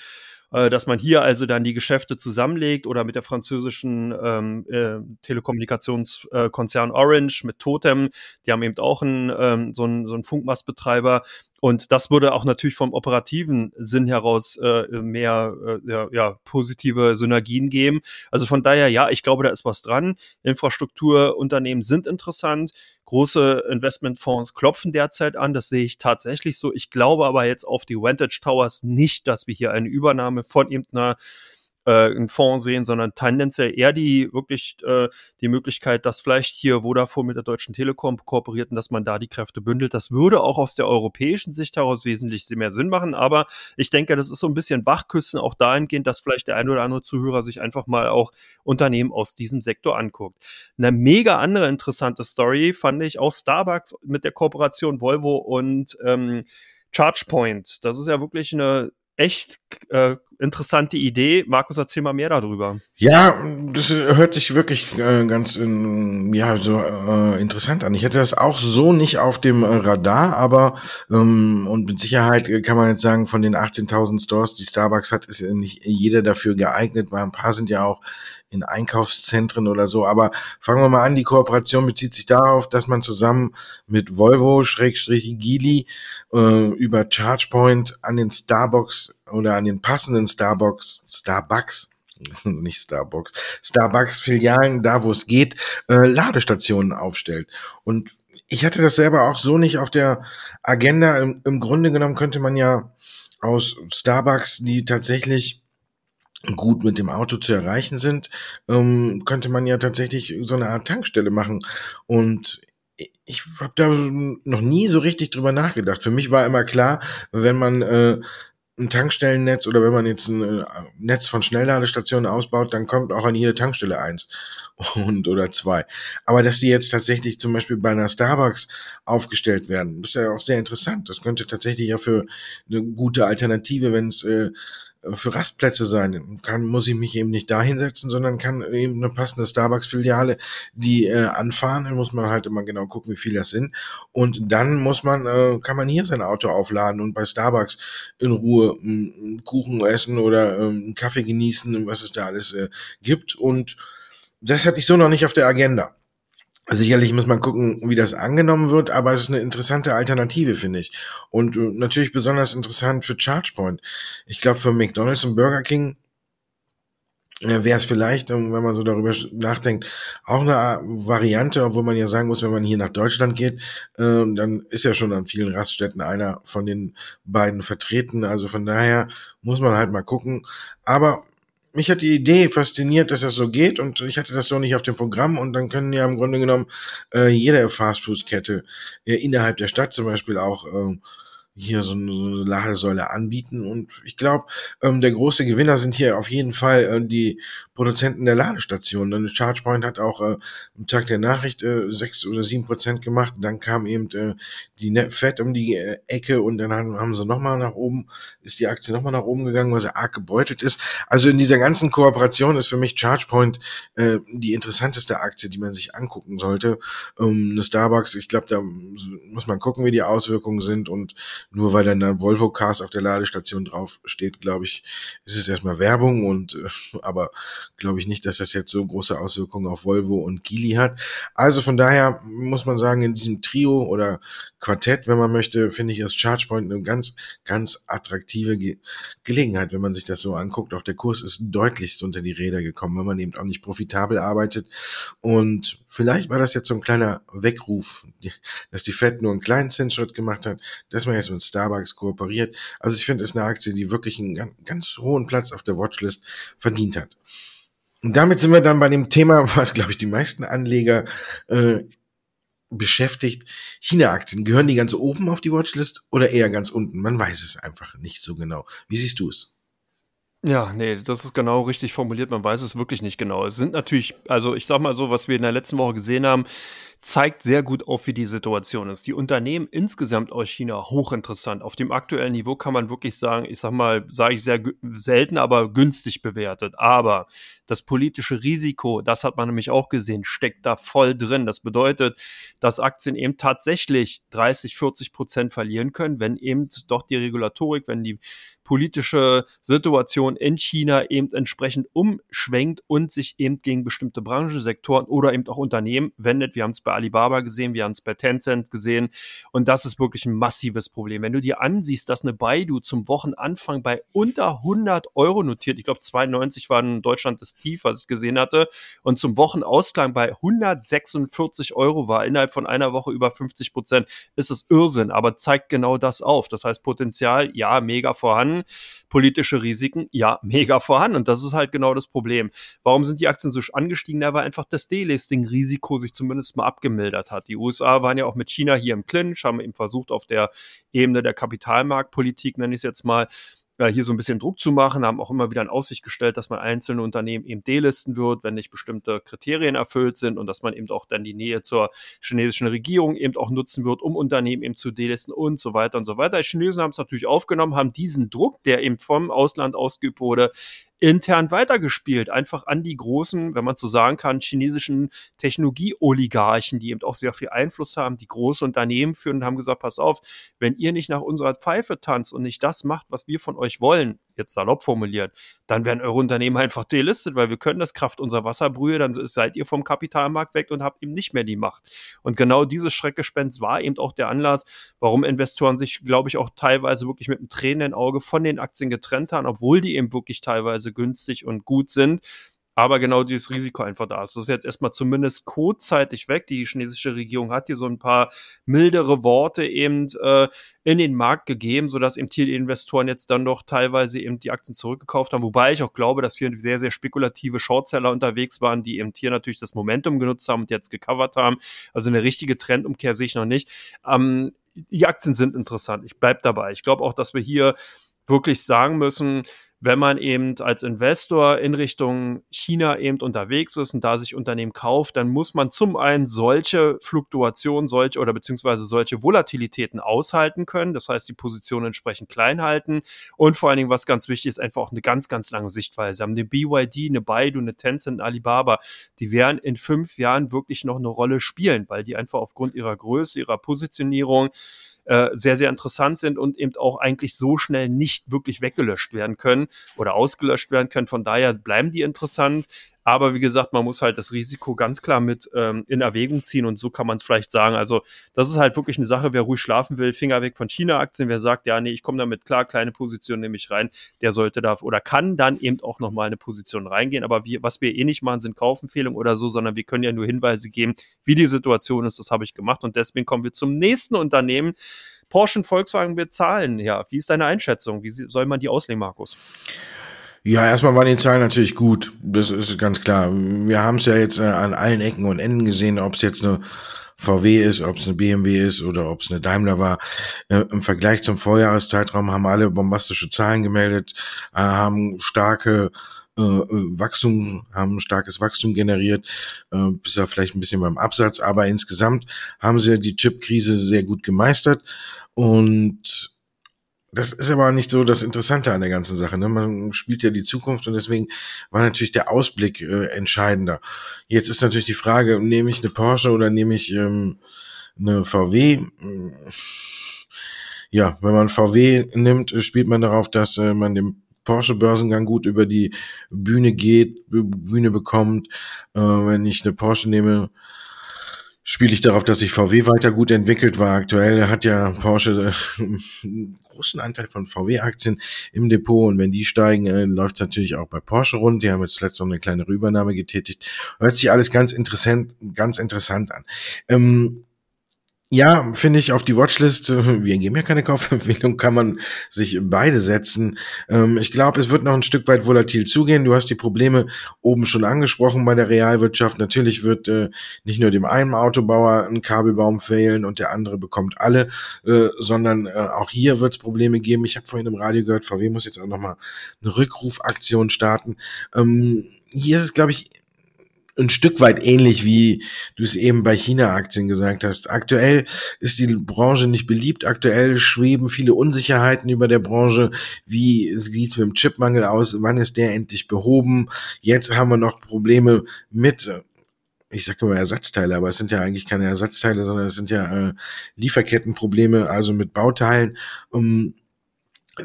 äh, dass man hier also dann die Geschäfte zusammenlegt oder mit der französischen ähm, äh, Telekommunikationskonzern Orange mit Totem, die haben eben auch einen, ähm, so einen, so einen Funkmastbetreiber und das würde auch natürlich vom operativen Sinn heraus äh, mehr äh, ja, ja, positive Synergien geben. Also von daher, ja, ich glaube, da ist was dran. Infrastrukturunternehmen sind interessant. Große Investmentfonds klopfen derzeit an. Das sehe ich tatsächlich so. Ich glaube aber jetzt auf die Vantage Towers nicht, dass wir hier eine Übernahme von irgendeiner äh, einen Fonds sehen, sondern tendenziell eher die wirklich äh, die Möglichkeit, dass vielleicht hier Vodafone mit der Deutschen Telekom kooperiert und dass man da die Kräfte bündelt. Das würde auch aus der europäischen Sicht heraus wesentlich mehr Sinn machen. Aber ich denke, das ist so ein bisschen Wachküssen auch dahingehend, dass vielleicht der ein oder andere Zuhörer sich einfach mal auch Unternehmen aus diesem Sektor anguckt. Eine mega andere interessante Story fand ich auch Starbucks mit der Kooperation Volvo und ähm, ChargePoint. Das ist ja wirklich eine echt äh, interessante Idee. Markus, erzähl mal mehr darüber. Ja, das hört sich wirklich äh, ganz in, ja so äh, interessant an. Ich hätte das auch so nicht auf dem Radar, aber ähm, und mit Sicherheit kann man jetzt sagen, von den 18.000 Stores, die Starbucks hat, ist nicht jeder dafür geeignet, weil ein paar sind ja auch in Einkaufszentren oder so. Aber fangen wir mal an, die Kooperation bezieht sich darauf, dass man zusammen mit Volvo, Schrägstrich Gili, äh, über ChargePoint an den Starbucks oder an den passenden Starbucks, Starbucks, nicht Starbucks, Starbucks-Filialen, da wo es geht, äh, Ladestationen aufstellt. Und ich hatte das selber auch so nicht auf der Agenda. Im, Im, Grunde genommen könnte man ja aus Starbucks, die tatsächlich gut mit dem Auto zu erreichen sind, ähm, könnte man ja tatsächlich so eine Art Tankstelle machen. Und ich habe da noch nie so richtig drüber nachgedacht. Für mich war immer klar, wenn man äh, ein Tankstellennetz oder wenn man jetzt ein äh, Netz von Schnellladestationen ausbaut, dann kommt auch an jede Tankstelle eins und oder zwei. Aber dass die jetzt tatsächlich zum Beispiel bei einer Starbucks aufgestellt werden, ist ja auch sehr interessant. Das könnte tatsächlich ja für eine gute Alternative, wenn es äh, für Rastplätze sein. Kann, muss ich mich eben nicht da hinsetzen, sondern kann eben eine passende Starbucks-Filiale, die äh, anfahren. Dann muss man halt immer genau gucken, wie viel das sind. Und dann muss man, äh, kann man hier sein Auto aufladen und bei Starbucks in Ruhe einen Kuchen essen oder äh, Kaffee genießen, was es da alles äh, gibt. Und das hatte ich so noch nicht auf der Agenda. Sicherlich muss man gucken, wie das angenommen wird, aber es ist eine interessante Alternative, finde ich. Und äh, natürlich besonders interessant für ChargePoint. Ich glaube, für McDonald's und Burger King äh, wäre es vielleicht, wenn man so darüber nachdenkt, auch eine Variante, obwohl man ja sagen muss, wenn man hier nach Deutschland geht, äh, dann ist ja schon an vielen Raststätten einer von den beiden vertreten. Also von daher muss man halt mal gucken. Aber mich hat die Idee fasziniert, dass das so geht und ich hatte das so nicht auf dem Programm und dann können ja im Grunde genommen äh, jede Fastfood-Kette äh, innerhalb der Stadt zum Beispiel auch äh, hier so eine Ladesäule anbieten. Und ich glaube, ähm, der große Gewinner sind hier auf jeden Fall äh, die Produzenten der Ladestationen. Denn ChargePoint hat auch äh, am Tag der Nachricht äh, sechs oder sieben Prozent gemacht. Dann kam eben äh, die Fett um die äh, Ecke und dann haben, haben sie nochmal nach oben, ist die Aktie nochmal nach oben gegangen, weil sie arg gebeutelt ist. Also in dieser ganzen Kooperation ist für mich ChargePoint äh, die interessanteste Aktie, die man sich angucken sollte. Ähm, eine Starbucks, ich glaube, da muss man gucken, wie die Auswirkungen sind und nur weil dann ein Volvo Cars auf der Ladestation drauf steht, glaube ich, ist es erstmal Werbung und äh, aber glaube ich nicht, dass das jetzt so große Auswirkungen auf Volvo und Geely hat. Also von daher muss man sagen, in diesem Trio oder Quartett, wenn man möchte, finde ich das ChargePoint eine ganz, ganz attraktive Ge Gelegenheit, wenn man sich das so anguckt. Auch der Kurs ist deutlichst unter die Räder gekommen, wenn man eben auch nicht profitabel arbeitet. Und vielleicht war das jetzt so ein kleiner Weckruf, dass die Fed nur einen kleinen Zinsschritt gemacht hat, dass man jetzt mit Starbucks kooperiert. Also ich finde, es ist eine Aktie, die wirklich einen ganz, ganz hohen Platz auf der Watchlist verdient hat. Und damit sind wir dann bei dem Thema, was, glaube ich, die meisten Anleger äh, beschäftigt. China-Aktien, gehören die ganz oben auf die Watchlist oder eher ganz unten? Man weiß es einfach nicht so genau. Wie siehst du es? Ja, nee, das ist genau richtig formuliert. Man weiß es wirklich nicht genau. Es sind natürlich, also ich sag mal so, was wir in der letzten Woche gesehen haben, zeigt sehr gut auf, wie die Situation ist. Die Unternehmen insgesamt aus China hochinteressant. Auf dem aktuellen Niveau kann man wirklich sagen, ich sag mal, sage ich sehr selten, aber günstig bewertet. Aber das politische Risiko, das hat man nämlich auch gesehen, steckt da voll drin. Das bedeutet, dass Aktien eben tatsächlich 30, 40 Prozent verlieren können, wenn eben doch die Regulatorik, wenn die politische Situation in China eben entsprechend umschwenkt und sich eben gegen bestimmte Branchensektoren oder eben auch Unternehmen wendet. Wir haben es bei Alibaba gesehen, wir haben es bei Tencent gesehen und das ist wirklich ein massives Problem. Wenn du dir ansiehst, dass eine Baidu zum Wochenanfang bei unter 100 Euro notiert, ich glaube 92 war in Deutschland das Tief, was ich gesehen hatte, und zum Wochenausklang bei 146 Euro war, innerhalb von einer Woche über 50 Prozent, ist es Irrsinn, aber zeigt genau das auf. Das heißt, Potenzial, ja, mega vorhanden. Politische Risiken, ja, mega vorhanden. Und das ist halt genau das Problem. Warum sind die Aktien so angestiegen? Da war einfach das Delisting-Risiko sich zumindest mal abgemildert hat. Die USA waren ja auch mit China hier im Clinch, haben eben versucht, auf der Ebene der Kapitalmarktpolitik, nenne ich es jetzt mal, äh, hier so ein bisschen Druck zu machen, haben auch immer wieder in Aussicht gestellt, dass man einzelne Unternehmen eben delisten wird, wenn nicht bestimmte Kriterien erfüllt sind und dass man eben auch dann die Nähe zur chinesischen Regierung eben auch nutzen wird, um Unternehmen eben zu delisten und so weiter und so weiter. Die Chinesen haben es natürlich aufgenommen, haben diesen Druck, der eben vom Ausland ausgeübt wurde, intern weitergespielt, einfach an die großen, wenn man so sagen kann, chinesischen Technologie-Oligarchen, die eben auch sehr viel Einfluss haben, die große Unternehmen führen und haben gesagt, pass auf, wenn ihr nicht nach unserer Pfeife tanzt und nicht das macht, was wir von euch wollen, jetzt salopp formuliert, dann werden eure Unternehmen einfach delistet, weil wir können das Kraft unserer Wasserbrühe, dann seid ihr vom Kapitalmarkt weg und habt eben nicht mehr die Macht. Und genau dieses Schreckgespenst war eben auch der Anlass, warum Investoren sich, glaube ich, auch teilweise wirklich mit einem tränenden Auge von den Aktien getrennt haben, obwohl die eben wirklich teilweise günstig und gut sind aber genau dieses Risiko einfach da ist. Das ist jetzt erstmal zumindest kurzzeitig weg. Die chinesische Regierung hat hier so ein paar mildere Worte eben äh, in den Markt gegeben, sodass eben hier die Investoren jetzt dann doch teilweise eben die Aktien zurückgekauft haben. Wobei ich auch glaube, dass hier sehr, sehr spekulative Shortseller unterwegs waren, die eben hier natürlich das Momentum genutzt haben und jetzt gecovert haben. Also eine richtige Trendumkehr sehe ich noch nicht. Ähm, die Aktien sind interessant. Ich bleibe dabei. Ich glaube auch, dass wir hier wirklich sagen müssen, wenn man eben als Investor in Richtung China eben unterwegs ist und da sich Unternehmen kauft, dann muss man zum einen solche Fluktuationen, solche oder beziehungsweise solche Volatilitäten aushalten können. Das heißt, die Position entsprechend klein halten und vor allen Dingen, was ganz wichtig ist, einfach auch eine ganz, ganz lange Sichtweise haben. Eine BYD, eine Baidu, eine Tencent, eine Alibaba, die werden in fünf Jahren wirklich noch eine Rolle spielen, weil die einfach aufgrund ihrer Größe, ihrer Positionierung, äh, sehr, sehr interessant sind und eben auch eigentlich so schnell nicht wirklich weggelöscht werden können oder ausgelöscht werden können. Von daher bleiben die interessant. Aber wie gesagt, man muss halt das Risiko ganz klar mit ähm, in Erwägung ziehen und so kann man es vielleicht sagen. Also das ist halt wirklich eine Sache, wer ruhig schlafen will, Finger weg von China-Aktien, wer sagt, ja, nee, ich komme damit klar, kleine Position nehme ich rein, der sollte da oder kann dann eben auch nochmal eine Position reingehen. Aber wir, was wir eh nicht machen, sind Kaufempfehlungen oder so, sondern wir können ja nur Hinweise geben, wie die Situation ist. Das habe ich gemacht und deswegen kommen wir zum nächsten Unternehmen. Porsche und Volkswagen wird zahlen. Ja, wie ist deine Einschätzung? Wie soll man die auslegen, Markus? Ja, erstmal waren die Zahlen natürlich gut. Das ist ganz klar. Wir haben es ja jetzt äh, an allen Ecken und Enden gesehen, ob es jetzt eine VW ist, ob es eine BMW ist oder ob es eine Daimler war. Äh, Im Vergleich zum Vorjahreszeitraum haben alle bombastische Zahlen gemeldet, äh, haben starke äh, Wachstum, haben starkes Wachstum generiert, äh, bis ja vielleicht ein bisschen beim Absatz, aber insgesamt haben sie die Chip-Krise sehr gut gemeistert und das ist aber nicht so das Interessante an der ganzen Sache. Ne? Man spielt ja die Zukunft und deswegen war natürlich der Ausblick äh, entscheidender. Jetzt ist natürlich die Frage, nehme ich eine Porsche oder nehme ich ähm, eine VW? Ja, wenn man VW nimmt, spielt man darauf, dass äh, man den Porsche-Börsengang gut über die Bühne geht, Bühne bekommt. Äh, wenn ich eine Porsche nehme, spiele ich darauf, dass sich VW weiter gut entwickelt war. Aktuell hat ja Porsche äh, einen großen Anteil von VW-Aktien im Depot und wenn die steigen, äh, läuft es natürlich auch bei Porsche rund. Die haben jetzt letztens noch eine kleine Rübernahme getätigt. Hört sich alles ganz interessant, ganz interessant an. Ähm, ja, finde ich auf die Watchlist. Wir geben ja keine Kaufempfehlung, kann man sich beide setzen. Ähm, ich glaube, es wird noch ein Stück weit volatil zugehen. Du hast die Probleme oben schon angesprochen bei der Realwirtschaft. Natürlich wird äh, nicht nur dem einen Autobauer ein Kabelbaum fehlen und der andere bekommt alle, äh, sondern äh, auch hier wird es Probleme geben. Ich habe vorhin im Radio gehört, VW muss jetzt auch nochmal eine Rückrufaktion starten. Ähm, hier ist es, glaube ich, ein Stück weit ähnlich, wie du es eben bei China-Aktien gesagt hast. Aktuell ist die Branche nicht beliebt. Aktuell schweben viele Unsicherheiten über der Branche. Wie sieht es mit dem Chipmangel aus? Wann ist der endlich behoben? Jetzt haben wir noch Probleme mit ich sage immer Ersatzteile, aber es sind ja eigentlich keine Ersatzteile, sondern es sind ja äh, Lieferkettenprobleme, also mit Bauteilen. Um,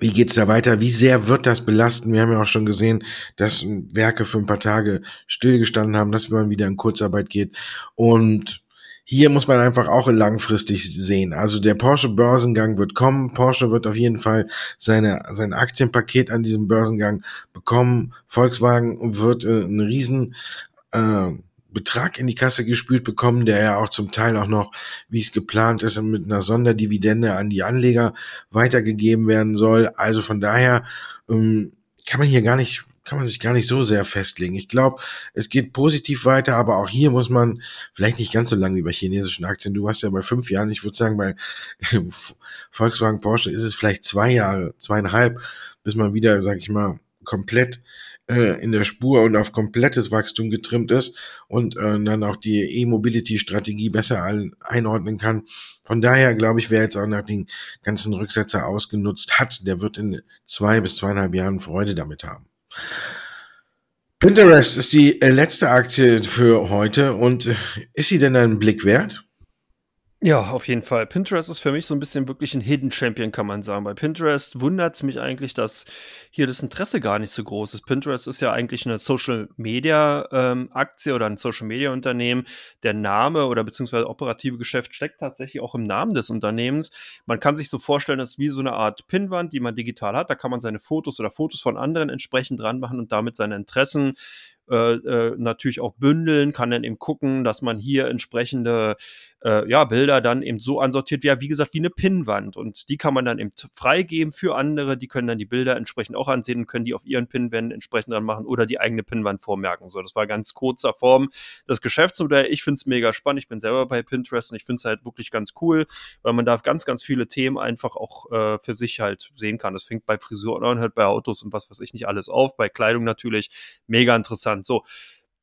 wie geht's da weiter? Wie sehr wird das belasten? Wir haben ja auch schon gesehen, dass Werke für ein paar Tage stillgestanden haben, dass man wieder in Kurzarbeit geht. Und hier muss man einfach auch langfristig sehen. Also der Porsche Börsengang wird kommen. Porsche wird auf jeden Fall seine, sein Aktienpaket an diesem Börsengang bekommen. Volkswagen wird äh, einen riesen äh, Betrag in die Kasse gespült bekommen, der ja auch zum Teil auch noch, wie es geplant ist, mit einer Sonderdividende an die Anleger weitergegeben werden soll. Also von daher ähm, kann man hier gar nicht kann man sich gar nicht so sehr festlegen. Ich glaube, es geht positiv weiter, aber auch hier muss man vielleicht nicht ganz so lange wie bei chinesischen Aktien. Du hast ja bei fünf Jahren, ich würde sagen, bei Volkswagen Porsche ist es vielleicht zwei Jahre, zweieinhalb, bis man wieder, sag ich mal, komplett äh, in der Spur und auf komplettes Wachstum getrimmt ist und äh, dann auch die E-Mobility-Strategie besser einordnen kann. Von daher glaube ich, wer jetzt auch nach den ganzen Rücksetzer ausgenutzt hat, der wird in zwei bis zweieinhalb Jahren Freude damit haben. Pinterest ist die äh, letzte Aktie für heute und äh, ist sie denn einen Blick wert? Ja, auf jeden Fall. Pinterest ist für mich so ein bisschen wirklich ein Hidden Champion, kann man sagen. Bei Pinterest wundert es mich eigentlich, dass hier das Interesse gar nicht so groß ist. Pinterest ist ja eigentlich eine Social Media ähm, Aktie oder ein Social Media Unternehmen. Der Name oder beziehungsweise operative Geschäft steckt tatsächlich auch im Namen des Unternehmens. Man kann sich so vorstellen, dass wie so eine Art Pinwand, die man digital hat. Da kann man seine Fotos oder Fotos von anderen entsprechend dran machen und damit seine Interessen äh, äh, natürlich auch bündeln, kann dann eben gucken, dass man hier entsprechende äh, ja, Bilder dann eben so ansortiert, ja, wie gesagt, wie eine Pinnwand. Und die kann man dann eben freigeben für andere, die können dann die Bilder entsprechend auch ansehen und können die auf ihren Pinnwänden entsprechend dann machen oder die eigene Pinnwand vormerken. So, das war ganz kurzer Form das Geschäftsmodell. Ich finde es mega spannend. Ich bin selber bei Pinterest und ich finde es halt wirklich ganz cool, weil man da ganz, ganz viele Themen einfach auch äh, für sich halt sehen kann. Das fängt bei Frisuren an, hört bei Autos und was weiß ich nicht alles auf, bei Kleidung natürlich. Mega interessant. So,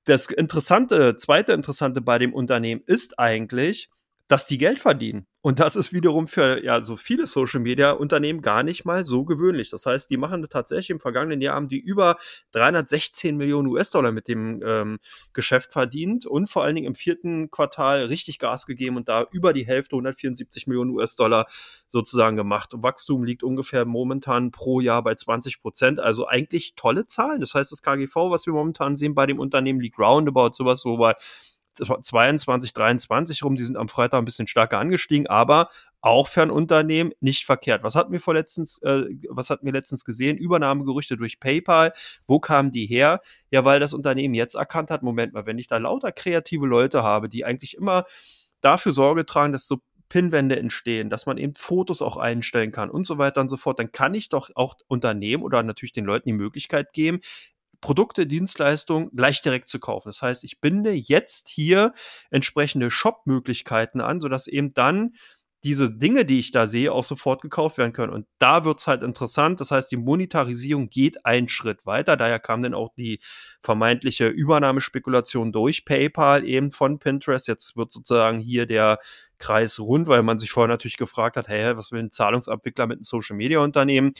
das Interessante, zweite Interessante bei dem Unternehmen ist eigentlich, dass die Geld verdienen. Und das ist wiederum für ja so viele Social Media Unternehmen gar nicht mal so gewöhnlich. Das heißt, die machen tatsächlich im vergangenen Jahr haben die über 316 Millionen US-Dollar mit dem ähm, Geschäft verdient und vor allen Dingen im vierten Quartal richtig Gas gegeben und da über die Hälfte 174 Millionen US-Dollar sozusagen gemacht. Wachstum liegt ungefähr momentan pro Jahr bei 20 Prozent. Also eigentlich tolle Zahlen. Das heißt, das KGV, was wir momentan sehen bei dem Unternehmen, liegt roundabout sowas so bei 22, 23 rum, die sind am Freitag ein bisschen stärker angestiegen, aber auch für ein Unternehmen nicht verkehrt. Was hatten wir vorletztens, äh, was hatten wir letztens gesehen? Übernahmegerüchte durch PayPal. Wo kamen die her? Ja, weil das Unternehmen jetzt erkannt hat, Moment mal, wenn ich da lauter kreative Leute habe, die eigentlich immer dafür Sorge tragen, dass so Pinwände entstehen, dass man eben Fotos auch einstellen kann und so weiter und so fort, dann kann ich doch auch Unternehmen oder natürlich den Leuten die Möglichkeit geben, Produkte, Dienstleistungen gleich direkt zu kaufen. Das heißt, ich binde jetzt hier entsprechende Shop-Möglichkeiten an, sodass eben dann diese Dinge, die ich da sehe, auch sofort gekauft werden können. Und da wird es halt interessant. Das heißt, die Monetarisierung geht einen Schritt weiter. Daher kam dann auch die vermeintliche Übernahmespekulation durch PayPal eben von Pinterest. Jetzt wird sozusagen hier der Kreis rund, weil man sich vorher natürlich gefragt hat, hey, was will ein Zahlungsabwickler mit einem Social Media Unternehmen?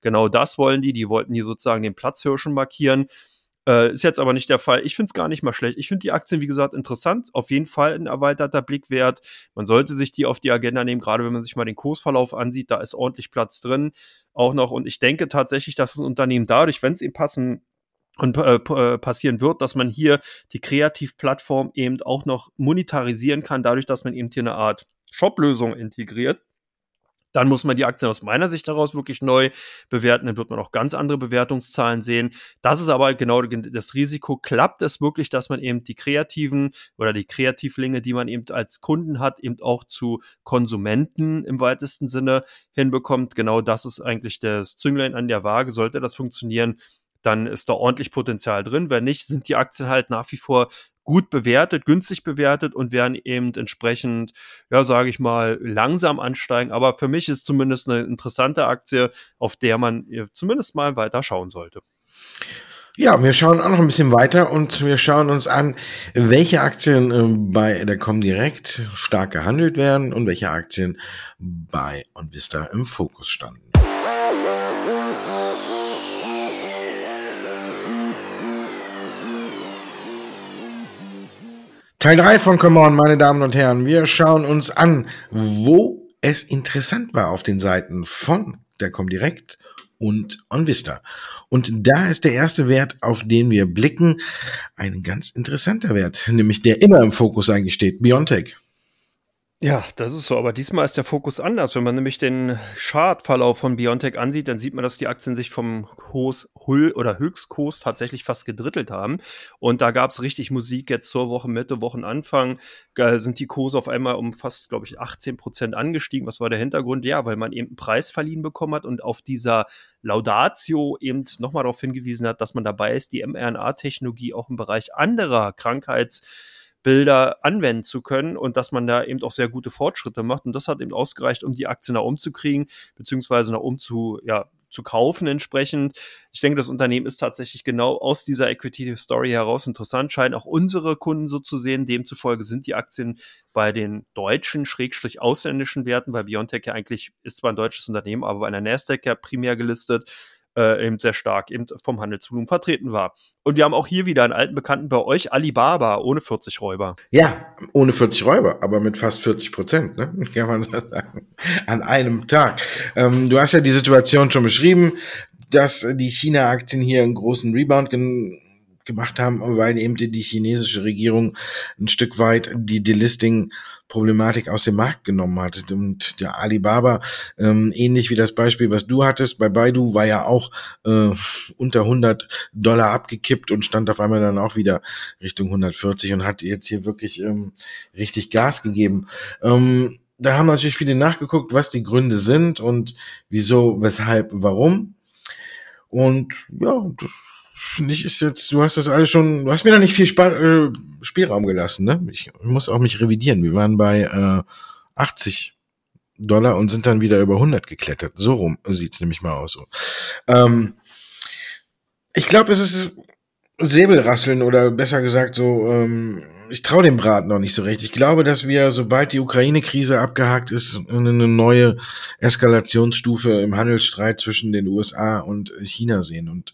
Genau das wollen die. Die wollten hier sozusagen den Platzhirschen markieren. Äh, ist jetzt aber nicht der Fall. Ich finde es gar nicht mal schlecht. Ich finde die Aktien, wie gesagt, interessant. Auf jeden Fall ein erweiterter Blick wert. Man sollte sich die auf die Agenda nehmen, gerade wenn man sich mal den Kursverlauf ansieht. Da ist ordentlich Platz drin. Auch noch. Und ich denke tatsächlich, dass ein Unternehmen dadurch, wenn es ihm passen und äh, äh, passieren wird, dass man hier die Kreativplattform eben auch noch monetarisieren kann, dadurch, dass man eben hier eine Art Shop-Lösung integriert dann muss man die Aktien aus meiner Sicht daraus wirklich neu bewerten. Dann wird man auch ganz andere Bewertungszahlen sehen. Das ist aber genau das Risiko. Klappt es wirklich, dass man eben die Kreativen oder die Kreativlinge, die man eben als Kunden hat, eben auch zu Konsumenten im weitesten Sinne hinbekommt? Genau das ist eigentlich das Zünglein an der Waage. Sollte das funktionieren, dann ist da ordentlich Potenzial drin. Wenn nicht, sind die Aktien halt nach wie vor gut bewertet, günstig bewertet und werden eben entsprechend, ja, sage ich mal, langsam ansteigen. Aber für mich ist zumindest eine interessante Aktie, auf der man zumindest mal weiter schauen sollte. Ja, wir schauen auch noch ein bisschen weiter und wir schauen uns an, welche Aktien äh, bei der Comdirect stark gehandelt werden und welche Aktien bei OnVista im Fokus standen. Teil 3 von Come On, meine Damen und Herren. Wir schauen uns an, wo es interessant war auf den Seiten von der kommt direkt und OnVista. Und da ist der erste Wert, auf den wir blicken, ein ganz interessanter Wert, nämlich der immer im Fokus eigentlich steht, Biontech. Ja, das ist so, aber diesmal ist der Fokus anders. Wenn man nämlich den Chartverlauf von Biontech ansieht, dann sieht man, dass die Aktien sich vom Kurs oder Höchstkurs tatsächlich fast gedrittelt haben. Und da gab es richtig Musik jetzt zur Woche Mitte, Wochenanfang. Sind die Kurse auf einmal um fast, glaube ich, 18 Prozent angestiegen. Was war der Hintergrund? Ja, weil man eben einen Preis verliehen bekommen hat und auf dieser Laudatio eben nochmal darauf hingewiesen hat, dass man dabei ist, die mRNA-Technologie auch im Bereich anderer Krankheits- Bilder anwenden zu können und dass man da eben auch sehr gute Fortschritte macht. Und das hat eben ausgereicht, um die Aktie nach umzukriegen, beziehungsweise nach um zu, ja, zu kaufen entsprechend. Ich denke, das Unternehmen ist tatsächlich genau aus dieser Equity Story heraus interessant, scheinen auch unsere Kunden so zu sehen. Demzufolge sind die Aktien bei den deutschen, schrägstrich ausländischen Werten, weil Biontech ja eigentlich ist zwar ein deutsches Unternehmen, aber bei einer Nasdaq ja primär gelistet, äh, eben sehr stark eben vom Handelsvolumen vertreten war. Und wir haben auch hier wieder einen alten Bekannten bei euch, Alibaba, ohne 40 Räuber. Ja, ohne 40 Räuber, aber mit fast 40 Prozent, ne? kann man sagen, an einem Tag. Ähm, du hast ja die Situation schon beschrieben, dass die China-Aktien hier einen großen Rebound gemacht haben, weil eben die, chinesische Regierung ein Stück weit die Delisting Problematik aus dem Markt genommen hat. Und der Alibaba, ähm, ähnlich wie das Beispiel, was du hattest, bei Baidu war ja auch äh, unter 100 Dollar abgekippt und stand auf einmal dann auch wieder Richtung 140 und hat jetzt hier wirklich ähm, richtig Gas gegeben. Ähm, da haben natürlich viele nachgeguckt, was die Gründe sind und wieso, weshalb, warum. Und ja, das ich, ist jetzt, du hast das alles schon, du hast mir da nicht viel Sp äh, Spielraum gelassen, ne? Ich, muss auch mich revidieren. Wir waren bei äh, 80 Dollar und sind dann wieder über 100 geklettert. So rum sieht's nämlich mal aus. Ähm, ich glaube, es ist Säbelrasseln oder besser gesagt so, ähm, ich traue dem Braten noch nicht so recht. Ich glaube, dass wir, sobald die Ukraine-Krise abgehakt ist, eine neue Eskalationsstufe im Handelsstreit zwischen den USA und China sehen und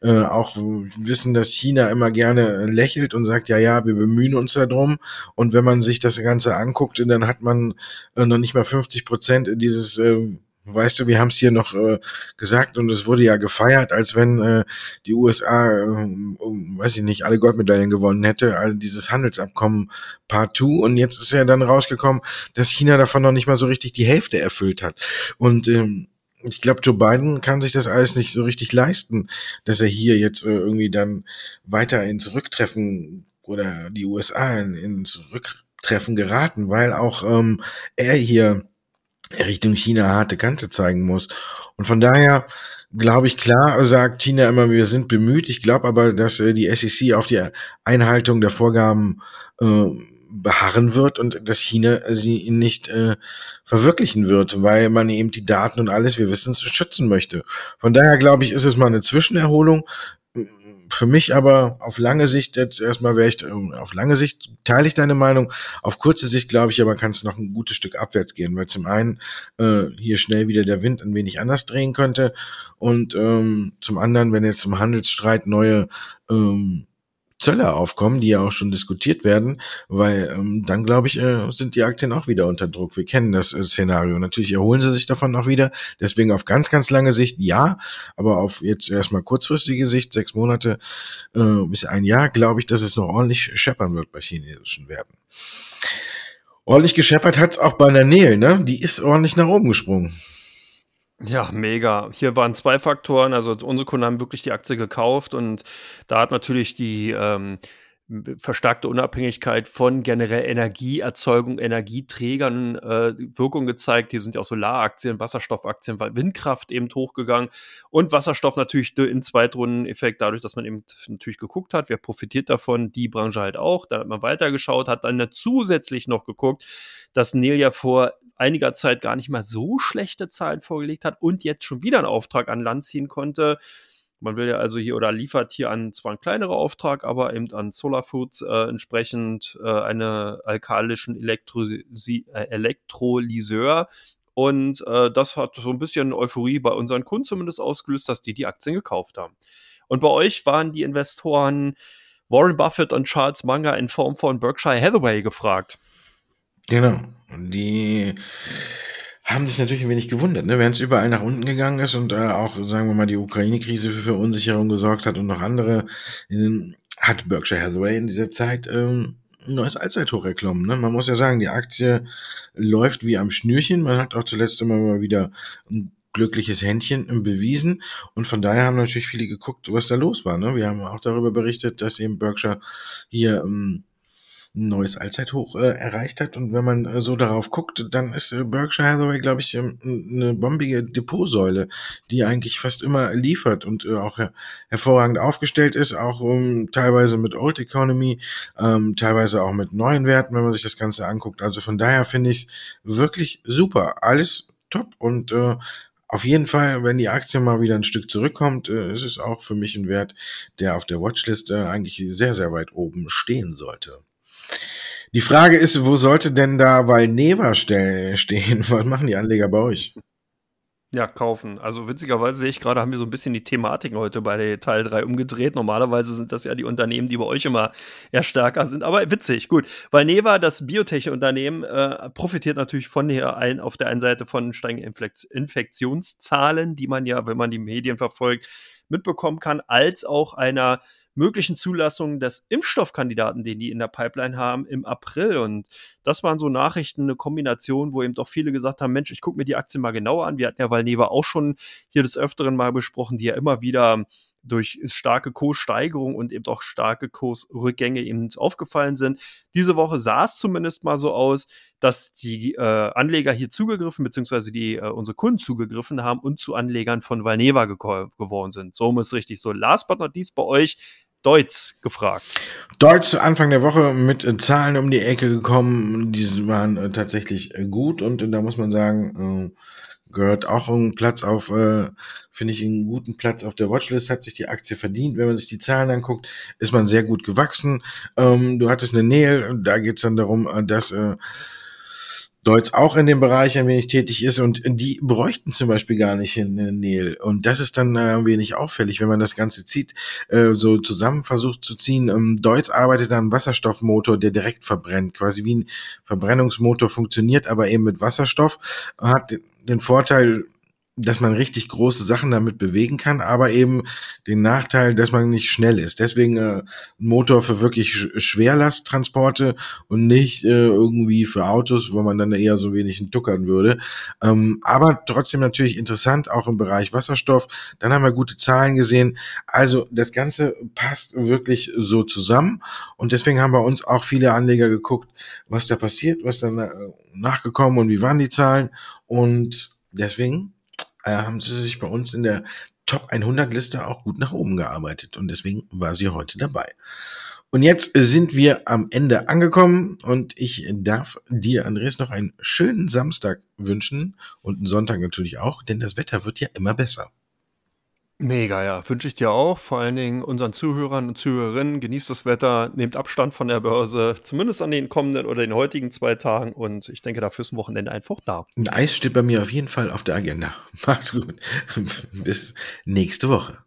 äh, auch wissen, dass China immer gerne lächelt und sagt, ja, ja, wir bemühen uns darum. Und wenn man sich das Ganze anguckt, dann hat man äh, noch nicht mal 50 Prozent dieses äh, Weißt du, wir haben es hier noch äh, gesagt und es wurde ja gefeiert, als wenn äh, die USA, äh, um, weiß ich nicht, alle Goldmedaillen gewonnen hätte, all dieses Handelsabkommen Part 2 und jetzt ist ja dann rausgekommen, dass China davon noch nicht mal so richtig die Hälfte erfüllt hat. Und ähm, ich glaube, Joe Biden kann sich das alles nicht so richtig leisten, dass er hier jetzt äh, irgendwie dann weiter ins Rücktreffen oder die USA in, ins Rücktreffen geraten, weil auch ähm, er hier Richtung China harte Kante zeigen muss. Und von daher glaube ich, klar sagt China immer, wir sind bemüht. Ich glaube aber, dass äh, die SEC auf die Einhaltung der Vorgaben äh, beharren wird und dass China sie nicht äh, verwirklichen wird, weil man eben die Daten und alles, wir wissen, schützen möchte. Von daher glaube ich, ist es mal eine Zwischenerholung für mich aber auf lange Sicht jetzt erstmal wäre ich, ähm, auf lange Sicht teile ich deine Meinung. Auf kurze Sicht glaube ich aber, kann es noch ein gutes Stück abwärts gehen, weil zum einen äh, hier schnell wieder der Wind ein wenig anders drehen könnte und ähm, zum anderen, wenn jetzt im Handelsstreit neue ähm, Zölle aufkommen, die ja auch schon diskutiert werden, weil ähm, dann glaube ich, äh, sind die Aktien auch wieder unter Druck. Wir kennen das äh, Szenario. Natürlich erholen sie sich davon auch wieder. Deswegen auf ganz, ganz lange Sicht ja, aber auf jetzt erstmal kurzfristige Sicht, sechs Monate äh, bis ein Jahr, glaube ich, dass es noch ordentlich scheppern wird bei chinesischen Werten. Ordentlich gescheppert hat's auch bei der Nel, ne? Die ist ordentlich nach oben gesprungen. Ja, mega. Hier waren zwei Faktoren. Also unsere Kunden haben wirklich die Aktie gekauft und da hat natürlich die ähm, verstärkte Unabhängigkeit von generell Energieerzeugung, Energieträgern äh, Wirkung gezeigt. Hier sind ja auch Solaraktien, Wasserstoffaktien, Windkraft eben hochgegangen und Wasserstoff natürlich in Zweitrundeneffekt, dadurch, dass man eben natürlich geguckt hat, wer profitiert davon, die Branche halt auch. Da hat man weitergeschaut, hat dann zusätzlich noch geguckt, dass Nelia vor einiger Zeit gar nicht mal so schlechte Zahlen vorgelegt hat und jetzt schon wieder einen Auftrag an Land ziehen konnte. Man will ja also hier oder liefert hier an zwar einen kleineren Auftrag, aber eben an Solar Foods äh, entsprechend äh, eine alkalischen Elektrosi äh, Elektrolyseur. Und äh, das hat so ein bisschen Euphorie bei unseren Kunden zumindest ausgelöst, dass die die Aktien gekauft haben. Und bei euch waren die Investoren Warren Buffett und Charles Munger in Form von Berkshire Hathaway gefragt. Genau. Die haben sich natürlich ein wenig gewundert, ne? während es überall nach unten gegangen ist und äh, auch, sagen wir mal, die Ukraine-Krise für Verunsicherung gesorgt hat und noch andere, äh, hat Berkshire Hathaway in dieser Zeit ähm, ein neues Allzeithoch erklommen. Ne? Man muss ja sagen, die Aktie läuft wie am Schnürchen. Man hat auch zuletzt immer mal wieder ein glückliches Händchen bewiesen. Und von daher haben natürlich viele geguckt, was da los war. Ne? Wir haben auch darüber berichtet, dass eben Berkshire hier ähm, ein neues Allzeithoch äh, erreicht hat. Und wenn man äh, so darauf guckt, dann ist äh, Berkshire Hathaway, glaube ich, ähm, eine bombige Depotsäule, die eigentlich fast immer liefert und äh, auch her hervorragend aufgestellt ist, auch um, teilweise mit Old Economy, ähm, teilweise auch mit neuen Werten, wenn man sich das Ganze anguckt. Also von daher finde ich es wirklich super. Alles top und äh, auf jeden Fall, wenn die Aktie mal wieder ein Stück zurückkommt, äh, ist es auch für mich ein Wert, der auf der Watchlist äh, eigentlich sehr, sehr weit oben stehen sollte. Die Frage ist, wo sollte denn da Valneva stehen? Was machen die Anleger bei euch? Ja, kaufen. Also witzigerweise sehe ich gerade, haben wir so ein bisschen die Thematiken heute bei Teil 3 umgedreht. Normalerweise sind das ja die Unternehmen, die bei euch immer eher stärker sind. Aber witzig, gut. Weil Neva, das Biotech-Unternehmen, äh, profitiert natürlich von der ein, auf der einen Seite von steigenden Infektionszahlen, die man ja, wenn man die Medien verfolgt, mitbekommen kann, als auch einer möglichen Zulassung des Impfstoffkandidaten, den die in der Pipeline haben, im April. Und das waren so Nachrichten, eine Kombination, wo eben doch viele gesagt haben, Mensch, ich gucke mir die Aktie mal genauer an. Wir hatten ja Valneva auch schon hier des Öfteren mal besprochen, die ja immer wieder durch starke Kurssteigerung und eben auch starke Kursrückgänge eben aufgefallen sind. Diese Woche sah es zumindest mal so aus, dass die äh, Anleger hier zugegriffen, beziehungsweise die äh, unsere Kunden zugegriffen haben und zu Anlegern von Valneva geworden sind. So ist richtig. So, last but not least bei euch, Deutz gefragt. Deutz Anfang der Woche mit äh, Zahlen um die Ecke gekommen. Die waren äh, tatsächlich äh, gut und da muss man sagen, gehört auch ein Platz auf, äh, finde ich einen guten Platz auf der Watchlist, hat sich die Aktie verdient. Wenn man sich die Zahlen anguckt, ist man sehr gut gewachsen. Ähm, du hattest eine Nähe, da geht es dann darum, äh, dass äh, Deutz auch in dem Bereich ein wenig tätig ist und die bräuchten zum Beispiel gar nicht in Nähe. Und das ist dann äh, ein wenig auffällig, wenn man das Ganze zieht, äh, so zusammen versucht zu ziehen. Ähm, Deutz arbeitet an einem Wasserstoffmotor, der direkt verbrennt, quasi wie ein Verbrennungsmotor funktioniert, aber eben mit Wasserstoff, hat den Vorteil, dass man richtig große Sachen damit bewegen kann, aber eben den Nachteil, dass man nicht schnell ist. Deswegen äh, Motor für wirklich Schwerlasttransporte und nicht äh, irgendwie für Autos, wo man dann eher so wenig tuckern würde. Ähm, aber trotzdem natürlich interessant, auch im Bereich Wasserstoff. Dann haben wir gute Zahlen gesehen. Also das Ganze passt wirklich so zusammen und deswegen haben bei uns auch viele Anleger geguckt, was da passiert, was dann äh, nachgekommen und wie waren die Zahlen und deswegen äh, haben sie sich bei uns in der Top 100 Liste auch gut nach oben gearbeitet und deswegen war sie heute dabei. Und jetzt sind wir am Ende angekommen und ich darf dir, Andreas, noch einen schönen Samstag wünschen und einen Sonntag natürlich auch, denn das Wetter wird ja immer besser. Mega, ja. Wünsche ich dir auch. Vor allen Dingen unseren Zuhörern und Zuhörerinnen. Genießt das Wetter, nehmt Abstand von der Börse, zumindest an den kommenden oder den heutigen zwei Tagen. Und ich denke, dafür ist ein Wochenende einfach da. Ein Eis steht bei mir auf jeden Fall auf der Agenda. Macht's gut. Bis nächste Woche.